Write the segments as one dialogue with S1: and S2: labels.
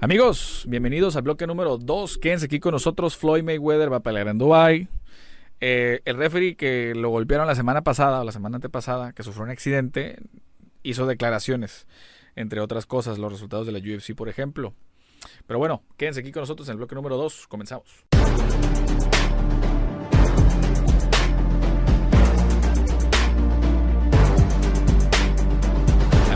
S1: Amigos, bienvenidos al bloque número 2. Quédense aquí con nosotros. Floyd Mayweather va a pelear en Dubai. Eh, el referee que lo golpearon la semana pasada o la semana antepasada, que sufrió un accidente, hizo declaraciones, entre otras cosas, los resultados de la UFC, por ejemplo. Pero bueno, quédense aquí con nosotros en el bloque número 2. Comenzamos.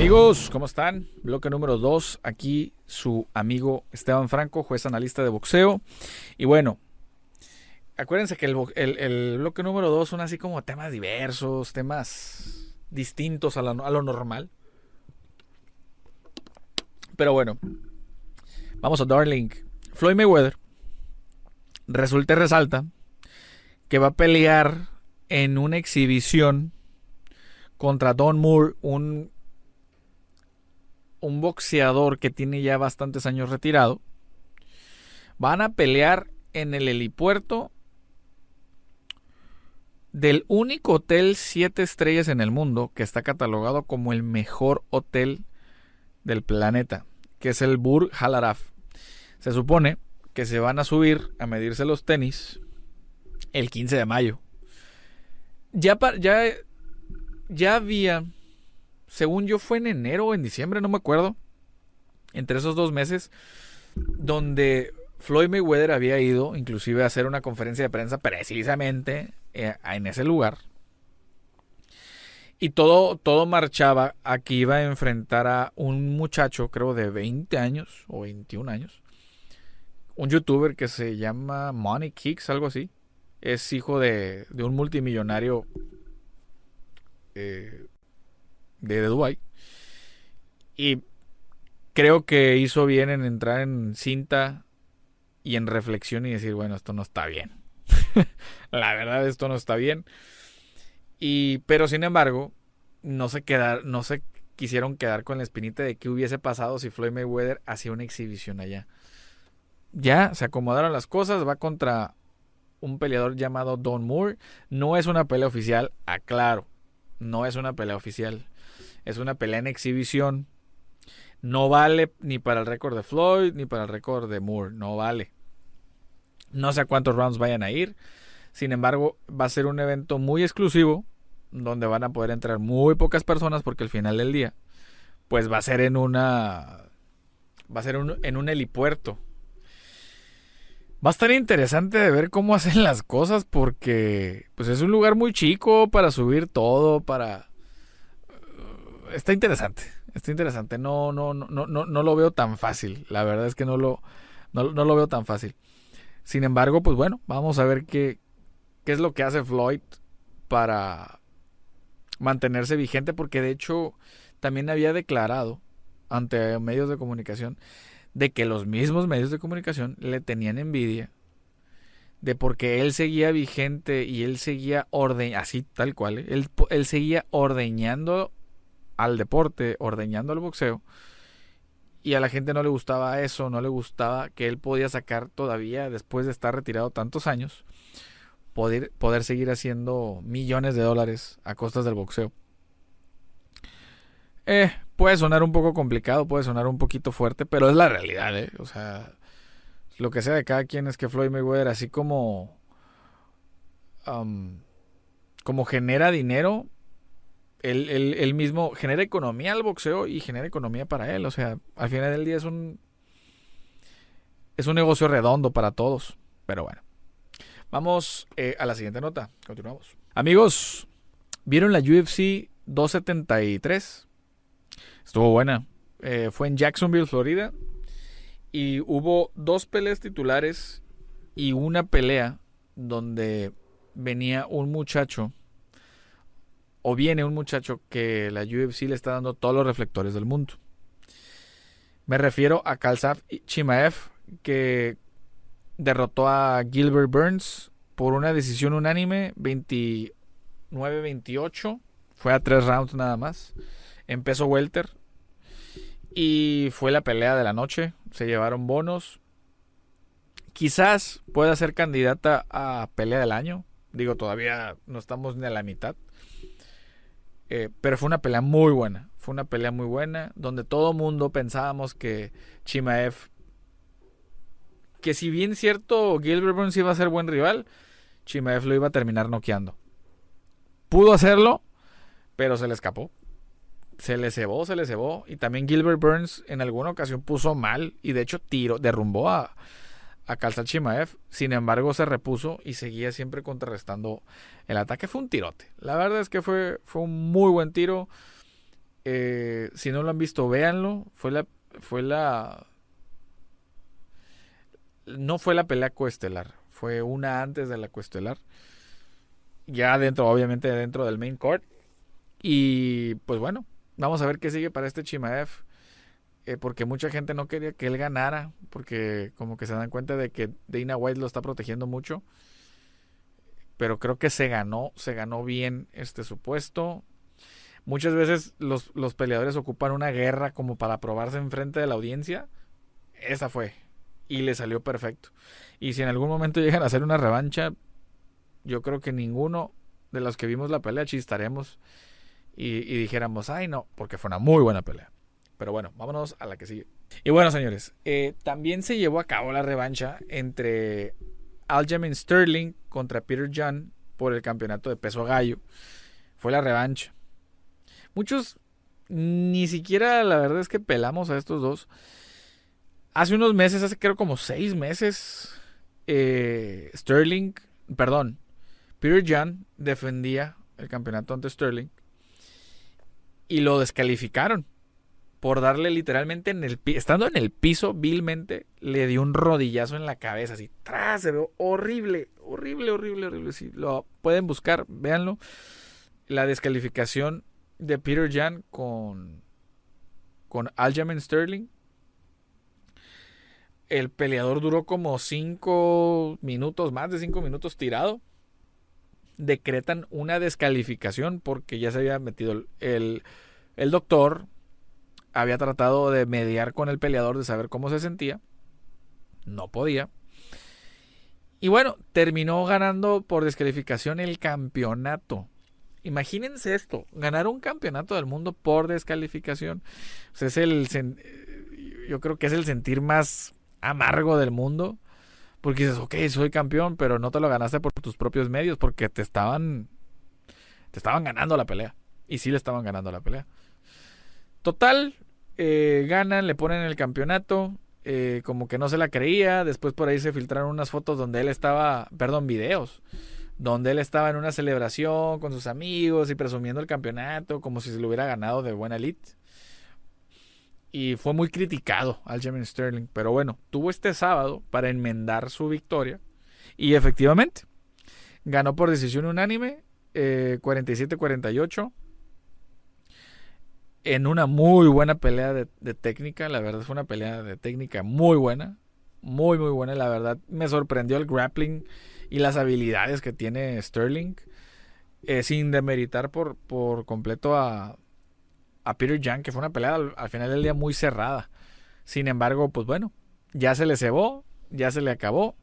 S1: Amigos, ¿cómo están? Bloque número 2, aquí su amigo Esteban Franco, juez analista de boxeo. Y bueno, acuérdense que el, bloque número 2 son así como temas diversos, temas distintos a, lo normal. Pero bueno, vamos a Darling. Floyd Mayweather resulta y resalta que va a pelear en una exhibición contra Don Moore, un un boxeador que tiene ya bastantes años retirado. Van a pelear en el helipuerto del único hotel 7 estrellas en el mundo que está catalogado como el mejor hotel del planeta, que es el Burj Al. Se supone que se van a subir a medirse los tenis el 15 de mayo. Ya, ya, ya había según yo fue en enero o en diciembre, no me acuerdo, entre esos dos meses, donde Floyd Mayweather había ido inclusive a hacer una conferencia de prensa precisamente eh, en ese lugar. Y todo, todo marchaba a que iba a enfrentar a un muchacho, creo de 20 años o 21 años. Un youtuber que se llama Money Kicks, algo así. Es hijo de, de un multimillonario eh, de, Dubai. Y creo que hizo bien en entrar en cinta y en reflexión y decir, bueno, esto no está bien. la verdad, esto no está bien. Y, pero sin embargo, no se quedar, no se quisieron quedar con la espinita de qué hubiese pasado si Floyd Mayweather hacía una exhibición allá. Ya se acomodaron las cosas, va contra un peleador llamado Don Moore. No es una pelea oficial, aclaro. No es una pelea oficial. Es una pelea en exhibición. No vale ni para el récord de Floyd ni para el récord de Moore. No vale. No sé a cuántos rounds vayan a ir. Sin embargo, va a ser un evento muy exclusivo donde van a poder entrar muy pocas personas porque al final del día pues va a ser en una va a ser en un helipuerto. Va a estar interesante de ver cómo hacen las cosas porque pues es un lugar muy chico para subir todo, para está interesante. Está interesante. No, no, no, no, no lo veo tan fácil. La verdad es que no lo, no, lo veo tan fácil. Sin embargo, pues bueno, vamos a ver qué, qué es lo que hace Floyd para mantenerse vigente, porque de hecho también había declarado ante medios de comunicación de que los mismos medios de comunicación le tenían envidia de porque él seguía vigente y él seguía orden así tal cual, ¿eh? él, él seguía ordeñando al deporte, ordeñando al boxeo. Y a la gente no le gustaba eso, no le gustaba que él podía sacar todavía, después de estar retirado tantos años, poder, poder seguir haciendo millones de dólares a costas del boxeo. Eh, puede sonar un poco complicado, puede sonar un poquito fuerte, pero es la realidad, ¿eh? O sea, lo que sea de cada quien es que Floyd Mayweather, así como, como genera dinero, él, mismo genera economía al boxeo y genera economía para él. O sea, al final del día es un. Es un negocio redondo para todos. Pero bueno. Vamos eh, a la siguiente nota. Continuamos. Amigos, ¿vieron la UFC 273? Estuvo buena. Eh, fue en Jacksonville, Florida. Y hubo dos peleas titulares y una pelea donde venía un muchacho o viene un muchacho que la UFC le está dando todos los reflectores del mundo. Me refiero a Kalsaf Chimaev, que derrotó a Gilbert Burns por una decisión unánime 29-28. Fue a tres rounds nada más. Empezó Welter. Y fue la pelea de la noche. Se llevaron bonos. Quizás pueda ser candidata a pelea del año. Digo, todavía no estamos ni a la mitad. Eh, pero fue una pelea muy buena. Fue una pelea muy buena donde todo mundo pensábamos que Chimaev que si bien cierto Gilbert Burns iba a ser buen rival, Chimaev lo iba a terminar noqueando. Pudo hacerlo, pero se le escapó. Se le cebó, se le cebó. Y también Gilbert Burns en alguna ocasión puso mal y de hecho tiró, derrumbó a, a Kalsat Chimaev. Sin embargo, se repuso y seguía siempre contrarrestando el ataque. Fue un tirote. La verdad es que fue, fue un muy buen tiro. Eh, si no lo han visto, véanlo. Fue la, fue la no fue la pelea coestelar, fue una antes de la coestelar. Ya dentro, obviamente, dentro del main court. Y pues bueno, vamos a ver qué sigue para este Chimaev. Eh, porque mucha gente no quería que él ganara. Porque como que se dan cuenta de que Dana White lo está protegiendo mucho. Pero creo que se ganó, se ganó bien este supuesto. Muchas veces los, los peleadores ocupan una guerra como para probarse enfrente de la audiencia. Esa fue y le salió perfecto. Y si en algún momento llegan a hacer una revancha, yo creo que ninguno de los que vimos la pelea chistaremos y, dijéramos, ay no, porque fue una muy buena pelea. Pero bueno, vámonos a la que sigue. Y bueno, señores, eh, también se llevó a cabo la revancha entre Aljamain Sterling contra Peter John por el campeonato de peso gallo. Fue la revancha. Muchos ni siquiera la verdad es que pelamos a estos dos. Hace unos meses, hace creo como seis meses, eh, Sterling, perdón, Peter Jan defendía el campeonato ante Sterling y lo descalificaron por darle literalmente en el estando en el piso vilmente le dio un rodillazo en la cabeza así tras se ve horrible horrible horrible horrible si lo pueden buscar véanlo la descalificación de Peter Jan con con Aljamain Sterling el peleador duró como 5 minutos, más de 5 minutos tirado. Decretan una descalificación porque ya se había metido el, el doctor. Había tratado de mediar con el peleador, de saber cómo se sentía. No podía. Y bueno, terminó ganando por descalificación el campeonato. Imagínense esto, ganar un campeonato del mundo por descalificación. es el, yo creo que es el sentir más amargo del mundo. Porque dices, ok, soy campeón, pero no te lo ganaste por tus propios medios, porque te estaban. Te estaban ganando la pelea. Y sí le estaban ganando la pelea. Total, eh, ganan, le ponen el campeonato. Eh, como que no se la creía. Después por ahí se filtraron unas fotos donde él estaba. Perdón, videos. Donde él estaba en una celebración con sus amigos y presumiendo el campeonato, como si se lo hubiera ganado de buena elite y fue muy criticado Aljamain Sterling. Pero bueno, tuvo este sábado para enmendar su victoria y efectivamente ganó por decisión unánime 47-48 eh, en una muy buena pelea de, técnica. La verdad fue una pelea de técnica muy buena. Muy, muy buena. La verdad me sorprendió el grappling y las habilidades que tiene Sterling. Eh, sin demeritar por, por completo a, a Peter Young, que fue una pelea al, final del día muy cerrada. Sin embargo, pues bueno, ya se le cebó, ya se le acabó.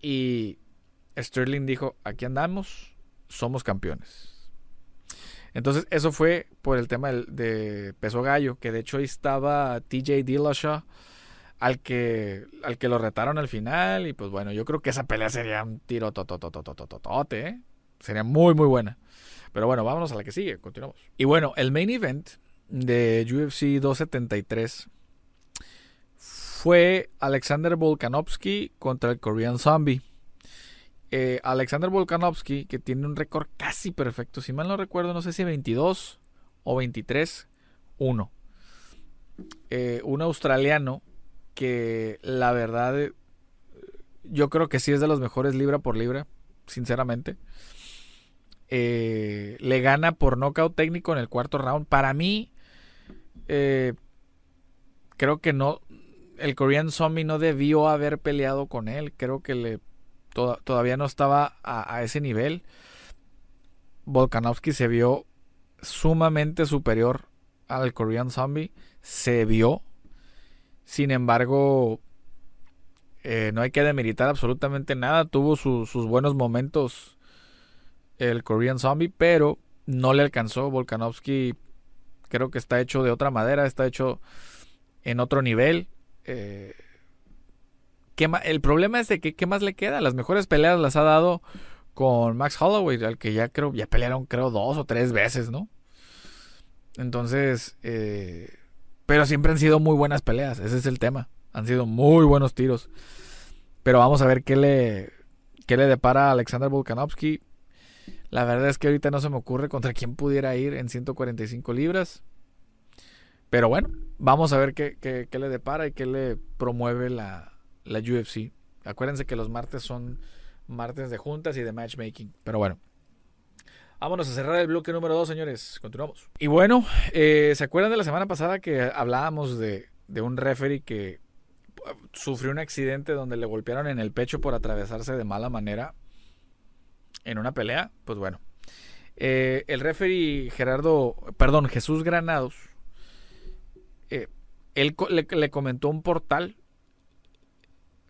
S1: Y Sterling dijo, aquí andamos, somos campeones. Entonces, eso fue por el tema de, peso gallo, que de hecho ahí estaba TJ Dillashaw, al que, al que lo retaron al final. Y pues bueno, yo creo que esa pelea sería un tiro tototototototote, ¿eh? Sería muy, muy buena. Pero bueno, vámonos a la que sigue, continuamos. Y bueno, el main event de UFC 273 fue Alexander Volkanovski contra el Korean Zombie. Eh, Alexander Volkanovski, que tiene un récord casi perfecto, si mal no recuerdo, no sé si 22 o 23, 1. Eh, un australiano que la verdad eh, yo creo que sí es de los mejores libra por libra, sinceramente. le gana por nocaut técnico en el cuarto round. Para mí, creo que no. El Korean Zombie no debió haber peleado con él. Creo que le todavía no estaba a, ese nivel. Volkanovski se vio sumamente superior al Korean Zombie. Se vio. Sin embargo, eh, no hay que demeritar absolutamente nada. Tuvo sus buenos momentos el Korean Zombie, pero no le alcanzó. Volkanovski Creo que está hecho de otra madera, está hecho en otro nivel. Eh, ¿qué el problema es de que qué más le queda. Las mejores peleas las ha dado con Max Holloway, al que ya creo, ya pelearon creo dos o tres veces, ¿no? Entonces, eh, pero siempre han sido muy buenas peleas, ese es el tema. Han sido muy buenos tiros. Pero vamos a ver qué le, qué le depara a Alexander Volkanovski. La verdad es que ahorita no se me ocurre contra quién pudiera ir en 145 libras. Pero bueno, vamos a ver qué, qué, le depara y qué le promueve la, la UFC. Acuérdense que los martes son martes de juntas y de matchmaking. Pero bueno. Vámonos a cerrar el bloque número 2, señores. Continuamos. Y bueno, eh, ¿se acuerdan de la semana pasada que hablábamos de, de un referee que uh, sufrió un accidente donde le golpearon en el pecho por atravesarse de mala manera en una pelea? Pues bueno. Eh, el referee Gerardo, perdón, Jesús Granados, eh, él le, comentó un portal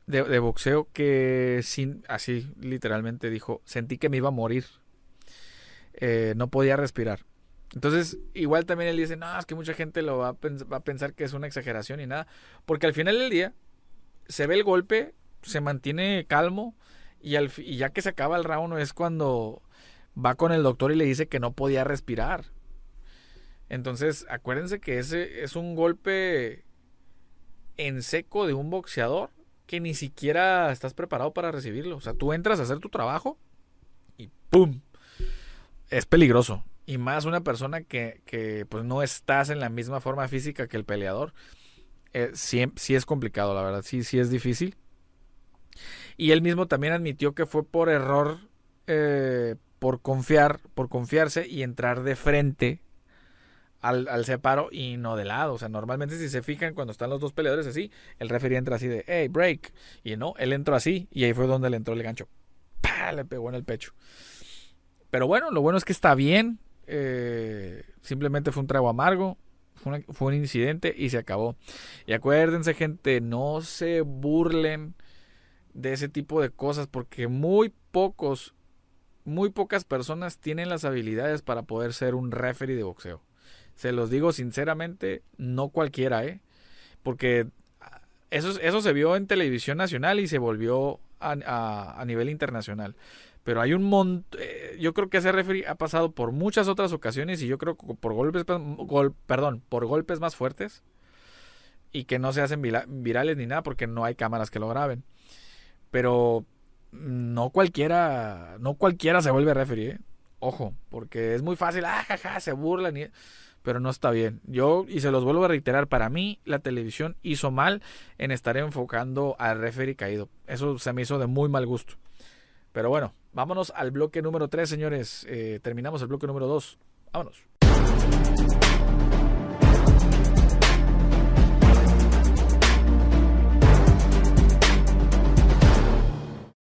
S1: de, boxeo que sin, así literalmente dijo, sentí que me iba a morir. Eh, no podía respirar. Entonces, igual también él dice, no, es que mucha gente lo va a, va a pensar que es una exageración y nada. Porque al final del día, se ve el golpe, se mantiene calmo y, al, y ya que se acaba el round es cuando va con el doctor y le dice que no podía respirar. Entonces, acuérdense que ese es un golpe en seco de un boxeador que ni siquiera estás preparado para recibirlo. O sea, tú entras a hacer tu trabajo y ¡pum! Es peligroso. Y más una persona que, que pues no estás en la misma forma física que el peleador. Eh, sí, es complicado, la verdad. Sí, sí es difícil. Y él mismo también admitió que fue por error, eh, por confiar, por confiarse y entrar de frente al, al, separo y no de lado. O sea, normalmente si se fijan cuando están los dos peleadores así, el referee entra así de, hey, break. Y no, él entró así y ahí fue donde le entró el gancho. ¡Pah! Le pegó en el pecho. Pero bueno, lo bueno es que está bien. Eh, simplemente fue un trago amargo. Fue, fue un incidente y se acabó. Y acuérdense, gente, no se burlen de ese tipo de cosas porque muy pocos, muy pocas personas tienen las habilidades para poder ser un referee de boxeo. Se los digo sinceramente, no cualquiera, ¿eh? Porque eso, eso se vio en televisión nacional y se volvió a, a, nivel internacional. Pero hay un montón. Eh, yo creo que ese referee ha pasado por muchas otras ocasiones y yo creo que por golpes, gol, perdón, por golpes más fuertes y que no se hacen virales ni nada porque no hay cámaras que lo graben. Pero no cualquiera, no cualquiera se vuelve referee. ¿eh? Ojo, porque es muy fácil, ah, jaja, se burlan y pero no está bien. Yo, y se los vuelvo a reiterar, para mí la televisión hizo mal en estar enfocando al referee caído. Eso se me hizo de muy mal gusto. Pero bueno, vámonos al bloque número 3, señores. Eh, terminamos el bloque número 2. Vámonos.